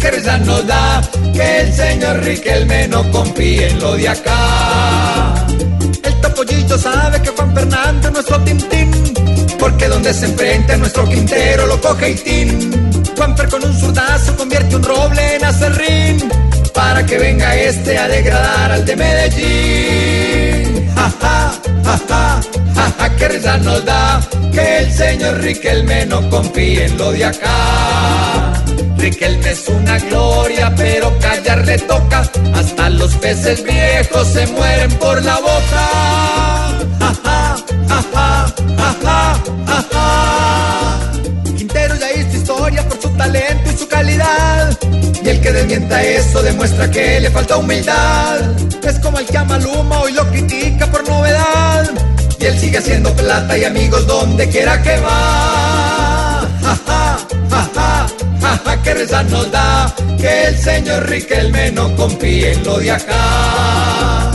que risa nos da que el señor Riquelme no confíe en lo de acá. El topollillo sabe que Juan Fernando es nuestro tintín, porque donde se enfrenta nuestro Quintero lo coge y tin. Juanfer con un zurdazo convierte un roble en acerrín, para que venga este a degradar al de Medellín. Nos da que el señor Riquelme no confíe en lo de acá. Riquelme es una gloria, pero callar le toca. Hasta los peces viejos se mueren por la boca. Ja, ja, ja, Quintero ya hizo historia por su talento y su calidad. Y el que desmienta eso demuestra que le falta humildad. Es como el que ama Luma hoy lo critica sigue haciendo plata y amigos donde quiera que va. Ja, ja, ja, ja que risa nos da que el señor Riquelme no confíe en lo de acá.